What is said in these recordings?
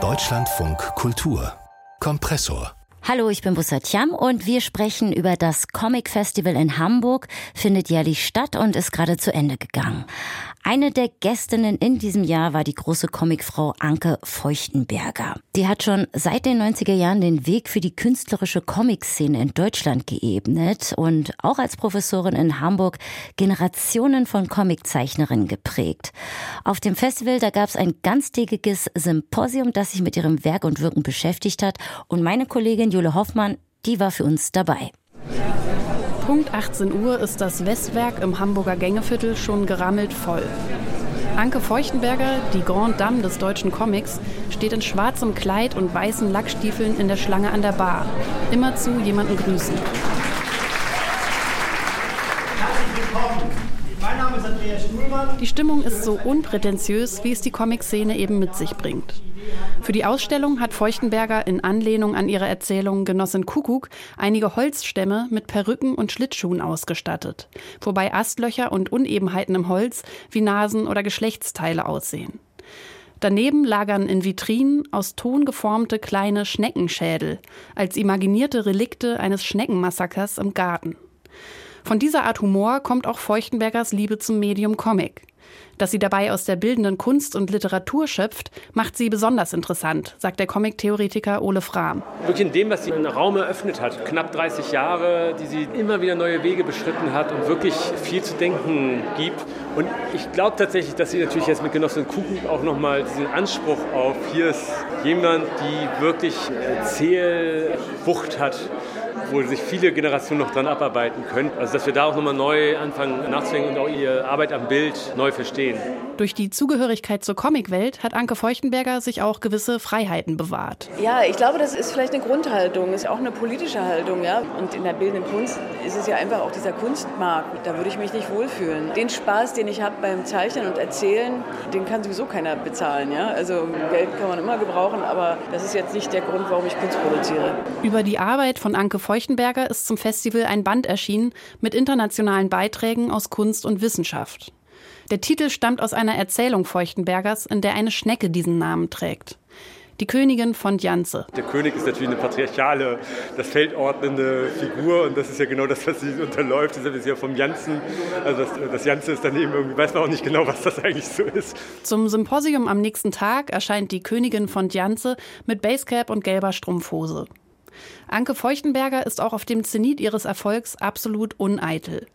Deutschlandfunk Kultur Kompressor Hallo, ich bin Bussard Jam und wir sprechen über das Comic Festival in Hamburg. Findet jährlich statt und ist gerade zu Ende gegangen. Eine der Gästinnen in diesem Jahr war die große Comicfrau Anke Feuchtenberger. Die hat schon seit den 90er Jahren den Weg für die künstlerische Comic-Szene in Deutschland geebnet und auch als Professorin in Hamburg Generationen von Comiczeichnerinnen geprägt. Auf dem Festival, da gab es ein ganztägiges Symposium, das sich mit ihrem Werk und Wirken beschäftigt hat und meine Kollegin Jule Hoffmann, die war für uns dabei. Punkt 18 Uhr ist das Westwerk im Hamburger Gängeviertel schon gerammelt voll. Anke Feuchtenberger, die Grand Dame des deutschen Comics, steht in schwarzem Kleid und weißen Lackstiefeln in der Schlange an der Bar. Immerzu jemanden grüßen. Mein Name ist Andreas Stuhlmann. Die Stimmung ist so unprätentiös, wie es die Comic-Szene eben mit sich bringt. Für die Ausstellung hat Feuchtenberger in Anlehnung an ihre Erzählung Genossin Kuckuck einige Holzstämme mit Perücken und Schlittschuhen ausgestattet, wobei Astlöcher und Unebenheiten im Holz wie Nasen oder Geschlechtsteile aussehen. Daneben lagern in Vitrinen aus Ton geformte kleine Schneckenschädel als imaginierte Relikte eines Schneckenmassakers im Garten. Von dieser Art Humor kommt auch Feuchtenbergers Liebe zum Medium Comic. Dass sie dabei aus der bildenden Kunst und Literatur schöpft, macht sie besonders interessant, sagt der Comic-Theoretiker Ole Frahm. Wirklich in dem, was sie einen Raum eröffnet hat, knapp 30 Jahre, die sie immer wieder neue Wege beschritten hat und wirklich viel zu denken gibt. Und ich glaube tatsächlich, dass sie natürlich jetzt mit Genossin Kuchen auch nochmal diesen Anspruch auf, hier ist jemand, die wirklich Zählwucht hat wo sich viele Generationen noch dran abarbeiten können. Also dass wir da auch nochmal neu anfangen nachzudenken und auch ihre Arbeit am Bild neu verstehen. Durch die Zugehörigkeit zur Comicwelt hat Anke Feuchtenberger sich auch gewisse Freiheiten bewahrt. Ja, ich glaube, das ist vielleicht eine Grundhaltung, ist auch eine politische Haltung. Ja? Und in der bildenden Kunst ist es ja einfach auch dieser Kunstmarkt. Da würde ich mich nicht wohlfühlen. Den Spaß, den ich habe beim Zeichnen und Erzählen, den kann sowieso keiner bezahlen. Ja? Also Geld kann man immer gebrauchen, aber das ist jetzt nicht der Grund, warum ich Kunst produziere. Über die Arbeit von Anke Feuchtenberger ist zum Festival ein Band erschienen mit internationalen Beiträgen aus Kunst und Wissenschaft. Der Titel stammt aus einer Erzählung Feuchtenbergers, in der eine Schnecke diesen Namen trägt. Die Königin von Janze. Der König ist natürlich eine patriarchale, das feldordnende Figur und das ist ja genau das, was sie unterläuft. Das ist ja vom Janzen. Also das, das Janze ist daneben irgendwie, weiß man auch nicht genau, was das eigentlich so ist. Zum Symposium am nächsten Tag erscheint die Königin von Janze mit Basecap und gelber Strumpfhose. Anke Feuchtenberger ist auch auf dem Zenit ihres Erfolgs absolut uneitel.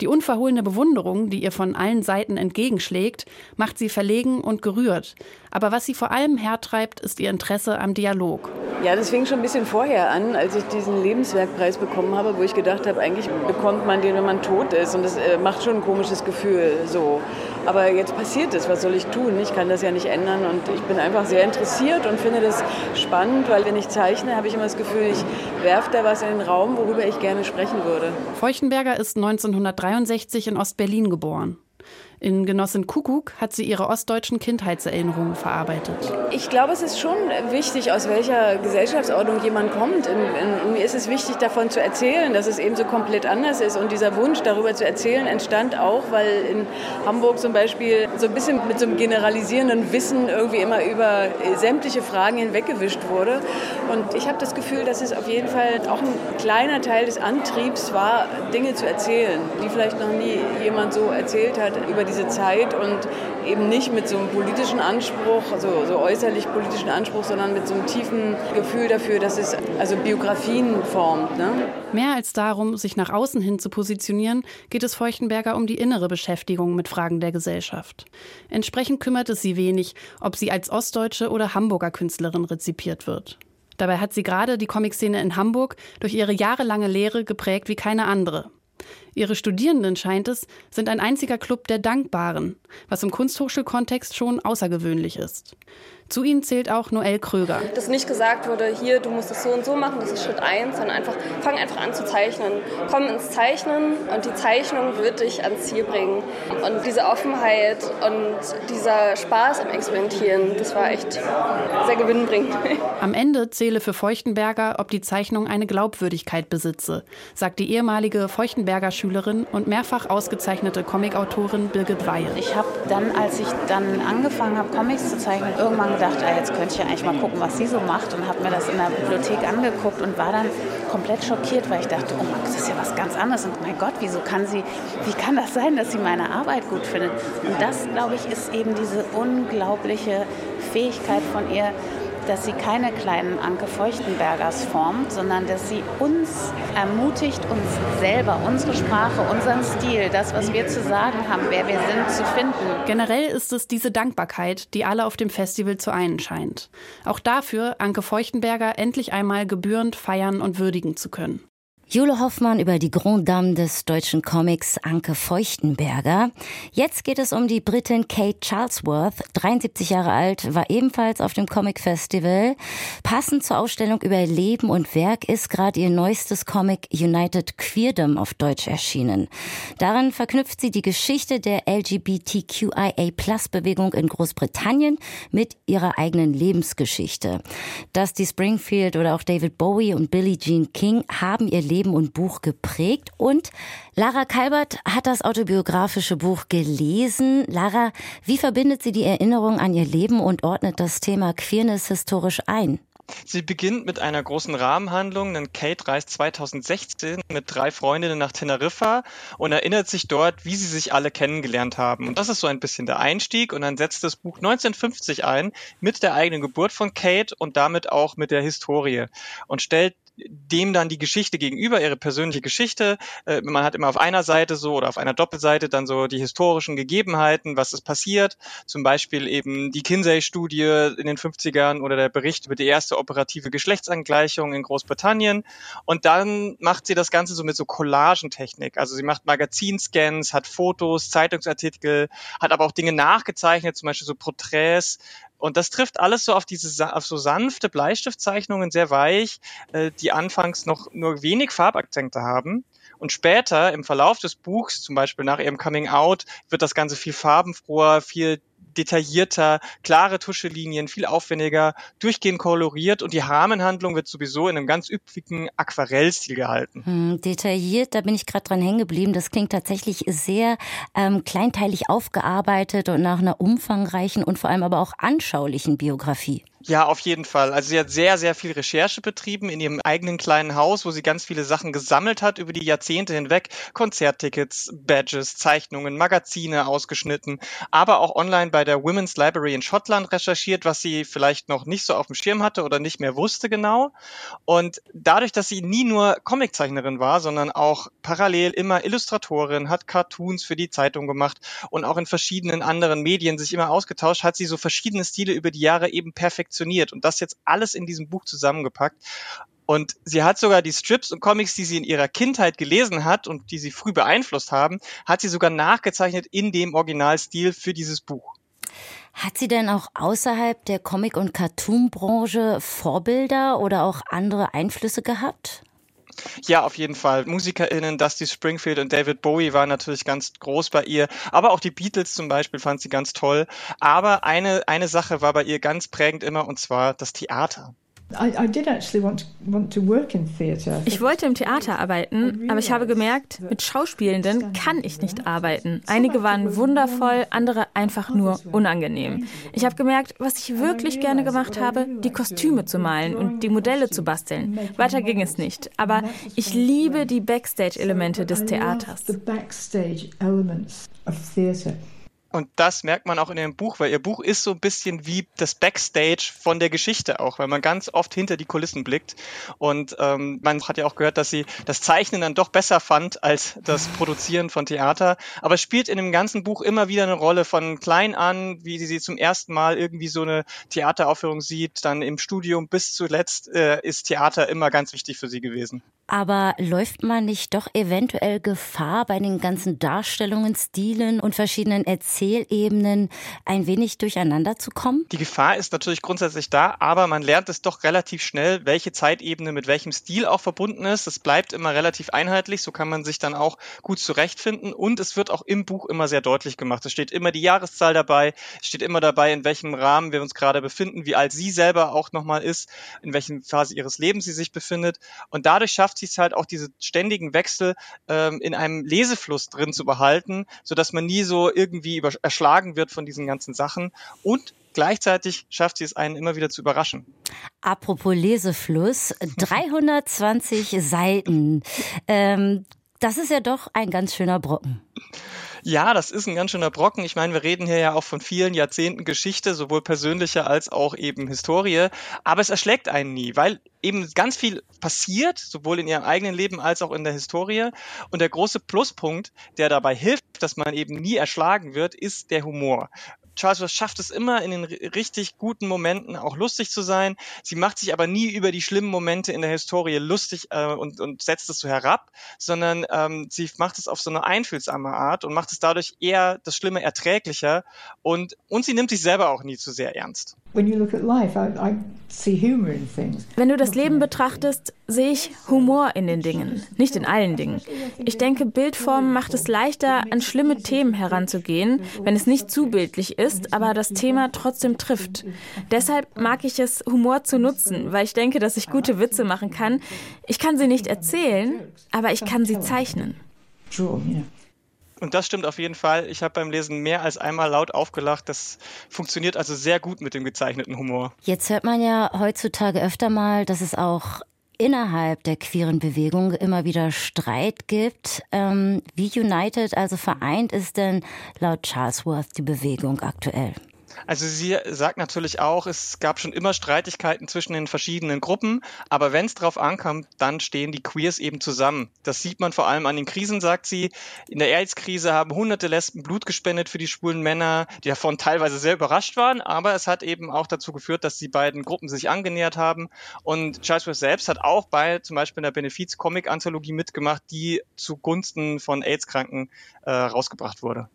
Die unverhohlene Bewunderung, die ihr von allen Seiten entgegenschlägt, macht sie verlegen und gerührt. Aber was sie vor allem hertreibt, ist ihr Interesse am Dialog. Ja, das fing schon ein bisschen vorher an, als ich diesen Lebenswerkpreis bekommen habe, wo ich gedacht habe, eigentlich bekommt man den, wenn man tot ist. Und das äh, macht schon ein komisches Gefühl. So. Aber jetzt passiert es, was soll ich tun? Ich kann das ja nicht ändern und ich bin einfach sehr interessiert und finde das spannend, weil wenn ich zeichne, habe ich immer das Gefühl, ich werfe da was in den Raum, worüber ich gerne sprechen würde. Feuchtenberger ist 1963 in Ostberlin geboren. In Genossin Kuckuck hat sie ihre ostdeutschen Kindheitserinnerungen verarbeitet. Ich glaube, es ist schon wichtig, aus welcher Gesellschaftsordnung jemand kommt. In, mir ist es wichtig, davon zu erzählen, dass es eben so komplett anders ist. Und dieser Wunsch, darüber zu erzählen, entstand auch, weil in Hamburg zum Beispiel so ein bisschen mit so einem generalisierenden Wissen irgendwie immer über sämtliche Fragen hinweggewischt wurde. Und ich habe das Gefühl, dass es auf jeden Fall auch ein kleiner Teil des Antriebs war, Dinge zu erzählen, die vielleicht noch nie jemand so erzählt hat über die diese Zeit und eben nicht mit so einem politischen Anspruch, also so äußerlich politischen Anspruch, sondern mit so einem tiefen Gefühl dafür, dass es also Biografien formt. Ne? Mehr als darum, sich nach außen hin zu positionieren, geht es Feuchtenberger um die innere Beschäftigung mit Fragen der Gesellschaft. Entsprechend kümmert es sie wenig, ob sie als ostdeutsche oder Hamburger Künstlerin rezipiert wird. Dabei hat sie gerade die Comic-Szene in Hamburg durch ihre jahrelange Lehre geprägt wie keine andere. Ihre Studierenden, scheint es, sind ein einziger Club der Dankbaren, was im Kunsthochschulkontext schon außergewöhnlich ist. Zu ihnen zählt auch Noel Kröger. Dass nicht gesagt wurde, hier, du musst es so und so machen, das ist Schritt eins, sondern einfach, fang einfach an zu zeichnen. Komm ins Zeichnen und die Zeichnung wird dich ans Ziel bringen. Und diese Offenheit und dieser Spaß am Experimentieren, das war echt sehr gewinnbringend. Am Ende zähle für Feuchtenberger, ob die Zeichnung eine Glaubwürdigkeit besitze, sagt die ehemalige Feuchtenberger Schauspielschülerin und mehrfach ausgezeichnete Comicautorin Birgit Weil. Ich habe dann, als ich dann angefangen habe, Comics zu zeichnen, irgendwann gedacht, ah, jetzt könnte ich ja eigentlich mal gucken, was sie so macht und habe mir das in der Bibliothek angeguckt und war dann komplett schockiert, weil ich dachte, oh Mann, das ist ja was ganz anderes und mein Gott, wieso kann sie, wie kann das sein, dass sie meine Arbeit gut findet? Und das, glaube ich, ist eben diese unglaubliche Fähigkeit von ihr, dass sie keine kleinen Anke Feuchtenbergers formt, sondern dass sie uns ermutigt, uns selber, unsere Sprache, unseren Stil, das, was wir zu sagen haben, wer wir sind, zu finden. Generell ist es diese Dankbarkeit, die alle auf dem Festival zu einen scheint. Auch dafür, Anke Feuchtenberger endlich einmal gebührend feiern und würdigen zu können. Jule Hoffmann über die Grand Dame des deutschen Comics Anke Feuchtenberger. Jetzt geht es um die Britin Kate Charlesworth, 73 Jahre alt, war ebenfalls auf dem Comic Festival. Passend zur Ausstellung über Leben und Werk ist gerade ihr neuestes Comic United Queerdom auf Deutsch erschienen. Darin verknüpft sie die Geschichte der LGBTQIA-Plus-Bewegung in Großbritannien mit ihrer eigenen Lebensgeschichte. Dusty Springfield oder auch David Bowie und Billie Jean King haben ihr Leben Leben und Buch geprägt. Und Lara Kalbert hat das autobiografische Buch gelesen. Lara, wie verbindet sie die Erinnerung an ihr Leben und ordnet das Thema Queerness historisch ein? Sie beginnt mit einer großen Rahmenhandlung, denn Kate reist 2016 mit drei Freundinnen nach Teneriffa und erinnert sich dort, wie sie sich alle kennengelernt haben. Und das ist so ein bisschen der Einstieg und dann setzt das Buch 1950 ein mit der eigenen Geburt von Kate und damit auch mit der Historie und stellt dem dann die Geschichte gegenüber, ihre persönliche Geschichte. Äh, man hat immer auf einer Seite so oder auf einer Doppelseite dann so die historischen Gegebenheiten, was ist passiert. Zum Beispiel eben die Kinsey-Studie in den 50ern oder der Bericht über die erste operative Geschlechtsangleichung in Großbritannien. Und dann macht sie das Ganze so mit so Collagentechnik. Also sie macht Magazinscans, hat Fotos, Zeitungsartikel, hat aber auch Dinge nachgezeichnet, zum Beispiel so Porträts und das trifft alles so auf diese auf so sanfte Bleistiftzeichnungen, sehr weich, äh, die anfangs noch nur wenig Farbakzente haben. Und später im Verlauf des Buchs, zum Beispiel nach ihrem Coming Out, wird das Ganze viel farbenfroher, viel detaillierter, klare Tuschelinien, viel aufwendiger, durchgehend koloriert und die Rahmenhandlung wird sowieso in einem ganz üppigen Aquarellstil gehalten. Hm, detailliert, da bin ich gerade dran hängen geblieben. Das klingt tatsächlich sehr ähm, kleinteilig aufgearbeitet und nach einer umfangreichen und vor allem aber auch anschaulichen Biografie. Ja, auf jeden Fall. Also sie hat sehr, sehr viel Recherche betrieben in ihrem eigenen kleinen Haus, wo sie ganz viele Sachen gesammelt hat über die Jahrzehnte hinweg. Konzerttickets, Badges, Zeichnungen, Magazine ausgeschnitten, aber auch online bei der Women's Library in Schottland recherchiert, was sie vielleicht noch nicht so auf dem Schirm hatte oder nicht mehr wusste genau. Und dadurch, dass sie nie nur Comiczeichnerin war, sondern auch parallel immer Illustratorin, hat Cartoons für die Zeitung gemacht und auch in verschiedenen anderen Medien sich immer ausgetauscht, hat sie so verschiedene Stile über die Jahre eben perfekt perfektioniert und das jetzt alles in diesem Buch zusammengepackt. Und sie hat sogar die Strips und Comics, die sie in ihrer Kindheit gelesen hat und die sie früh beeinflusst haben, hat sie sogar nachgezeichnet in dem Originalstil für dieses Buch. Hat sie denn auch außerhalb der Comic- und Cartoon-Branche Vorbilder oder auch andere Einflüsse gehabt? Ja, auf jeden Fall. MusikerInnen Dusty Springfield und David Bowie waren natürlich ganz groß bei ihr. Aber auch die Beatles zum Beispiel fand sie ganz toll. Aber eine, eine Sache war bei ihr ganz prägend immer und zwar das Theater. Ich wollte im Theater arbeiten, aber ich habe gemerkt, mit Schauspielenden kann ich nicht arbeiten. Einige waren wundervoll, andere einfach nur unangenehm. Ich habe gemerkt, was ich wirklich gerne gemacht habe, die Kostüme zu malen und die Modelle zu basteln. Weiter ging es nicht, aber ich liebe die Backstage-Elemente des Theaters. Und das merkt man auch in dem Buch, weil ihr Buch ist so ein bisschen wie das Backstage von der Geschichte auch, weil man ganz oft hinter die Kulissen blickt. Und ähm, man hat ja auch gehört, dass sie das Zeichnen dann doch besser fand als das Produzieren von Theater. Aber es spielt in dem ganzen Buch immer wieder eine Rolle von klein an, wie sie zum ersten Mal irgendwie so eine Theateraufführung sieht, dann im Studium bis zuletzt äh, ist Theater immer ganz wichtig für sie gewesen. Aber läuft man nicht doch eventuell Gefahr bei den ganzen Darstellungen, Stilen und verschiedenen Erzählungen? Erzählebenen ein wenig durcheinander zu kommen? Die Gefahr ist natürlich grundsätzlich da, aber man lernt es doch relativ schnell, welche Zeitebene mit welchem Stil auch verbunden ist. Es bleibt immer relativ einheitlich, so kann man sich dann auch gut zurechtfinden und es wird auch im Buch immer sehr deutlich gemacht. Es steht immer die Jahreszahl dabei, es steht immer dabei, in welchem Rahmen wir uns gerade befinden, wie alt sie selber auch nochmal ist, in welchen Phase ihres Lebens sie sich befindet und dadurch schafft sie es halt auch diese ständigen Wechsel ähm, in einem Lesefluss drin zu behalten, so dass man nie so irgendwie über erschlagen wird von diesen ganzen Sachen und gleichzeitig schafft sie es einen immer wieder zu überraschen. Apropos Lesefluss, 320 Seiten. Ähm, das ist ja doch ein ganz schöner Brocken. Ja, das ist ein ganz schöner Brocken. Ich meine, wir reden hier ja auch von vielen Jahrzehnten Geschichte, sowohl persönlicher als auch eben Historie. Aber es erschlägt einen nie, weil eben ganz viel passiert, sowohl in ihrem eigenen Leben als auch in der Historie. Und der große Pluspunkt, der dabei hilft, dass man eben nie erschlagen wird, ist der Humor. Charles schafft es immer in den richtig guten Momenten auch lustig zu sein. Sie macht sich aber nie über die schlimmen Momente in der Historie lustig äh, und, und setzt es so herab, sondern ähm, sie macht es auf so eine einfühlsame Art und macht es dadurch eher das Schlimme erträglicher und, und sie nimmt sich selber auch nie zu sehr ernst. Wenn du das Leben betrachtest, sehe ich Humor in den Dingen, nicht in allen Dingen. Ich denke, Bildformen macht es leichter, an schlimme Themen heranzugehen, wenn es nicht zu bildlich ist, aber das Thema trotzdem trifft. Deshalb mag ich es, Humor zu nutzen, weil ich denke, dass ich gute Witze machen kann. Ich kann sie nicht erzählen, aber ich kann sie zeichnen. Und das stimmt auf jeden Fall. Ich habe beim Lesen mehr als einmal laut aufgelacht. Das funktioniert also sehr gut mit dem gezeichneten Humor. Jetzt hört man ja heutzutage öfter mal, dass es auch innerhalb der queeren Bewegung immer wieder Streit gibt. Ähm, wie united, also vereint ist denn laut Charlesworth die Bewegung aktuell? Also sie sagt natürlich auch, es gab schon immer Streitigkeiten zwischen den verschiedenen Gruppen, aber wenn es drauf ankam, dann stehen die Queers eben zusammen. Das sieht man vor allem an den Krisen, sagt sie. In der AIDS-Krise haben hunderte Lesben Blut gespendet für die schwulen Männer, die davon teilweise sehr überrascht waren, aber es hat eben auch dazu geführt, dass die beiden Gruppen sich angenähert haben. Und Charles West selbst hat auch bei zum Beispiel in der Benefiz-Comic-Anthologie mitgemacht, die zugunsten von AIDS-Kranken äh, rausgebracht wurde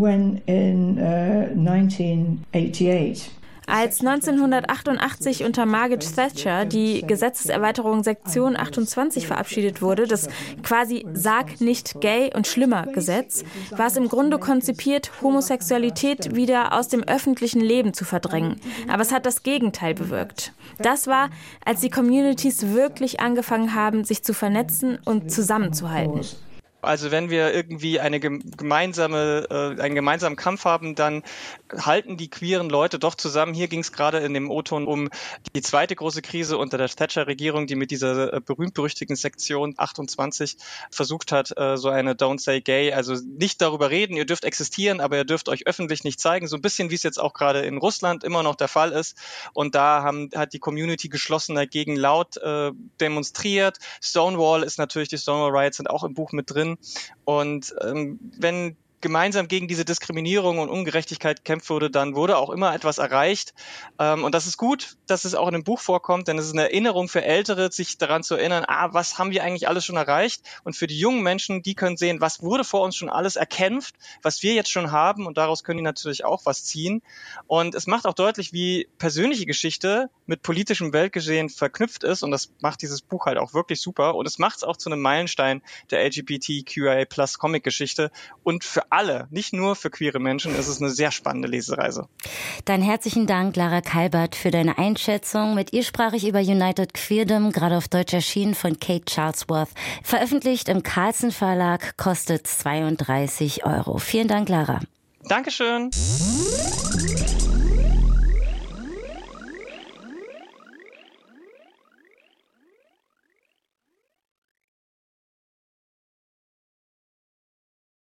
when in uh, 1988 als 1988 unter Margaret Thatcher die Gesetzeserweiterung Sektion 28 verabschiedet wurde, das quasi Sag nicht gay und schlimmer Gesetz, war es im Grunde konzipiert, Homosexualität wieder aus dem öffentlichen Leben zu verdrängen. Aber es hat das Gegenteil bewirkt. Das war, als die Communities wirklich angefangen haben, sich zu vernetzen und zusammenzuhalten. Also wenn wir irgendwie eine gemeinsame, äh, einen gemeinsamen Kampf haben, dann halten die queeren Leute doch zusammen. Hier ging es gerade in dem O-Ton um die zweite große Krise unter der Thatcher-Regierung, die mit dieser äh, berühmt-berüchtigten Sektion 28 versucht hat, äh, so eine Don't Say Gay, also nicht darüber reden, ihr dürft existieren, aber ihr dürft euch öffentlich nicht zeigen. So ein bisschen wie es jetzt auch gerade in Russland immer noch der Fall ist. Und da haben, hat die Community geschlossen dagegen laut äh, demonstriert. Stonewall ist natürlich, die Stonewall Riots sind auch im Buch mit drin. Und ähm, wenn gemeinsam gegen diese Diskriminierung und Ungerechtigkeit gekämpft wurde, dann wurde auch immer etwas erreicht. Ähm, und das ist gut, dass es auch in dem Buch vorkommt, denn es ist eine Erinnerung für Ältere, sich daran zu erinnern, ah, was haben wir eigentlich alles schon erreicht? Und für die jungen Menschen, die können sehen, was wurde vor uns schon alles erkämpft, was wir jetzt schon haben und daraus können die natürlich auch was ziehen. Und es macht auch deutlich, wie persönliche Geschichte mit politischem Weltgeschehen verknüpft ist und das macht dieses Buch halt auch wirklich super und es macht es auch zu einem Meilenstein der LGBTQIA Plus Comic-Geschichte und für alle, nicht nur für queere Menschen, ist es eine sehr spannende Lesereise. Dann herzlichen Dank, Lara Kalbert, für deine Einschätzung. Mit ihr sprach ich über United Queerdom, gerade auf Deutsch erschienen von Kate Charlesworth. Veröffentlicht im Carlsen Verlag, kostet 32 Euro. Vielen Dank, Lara. Dankeschön.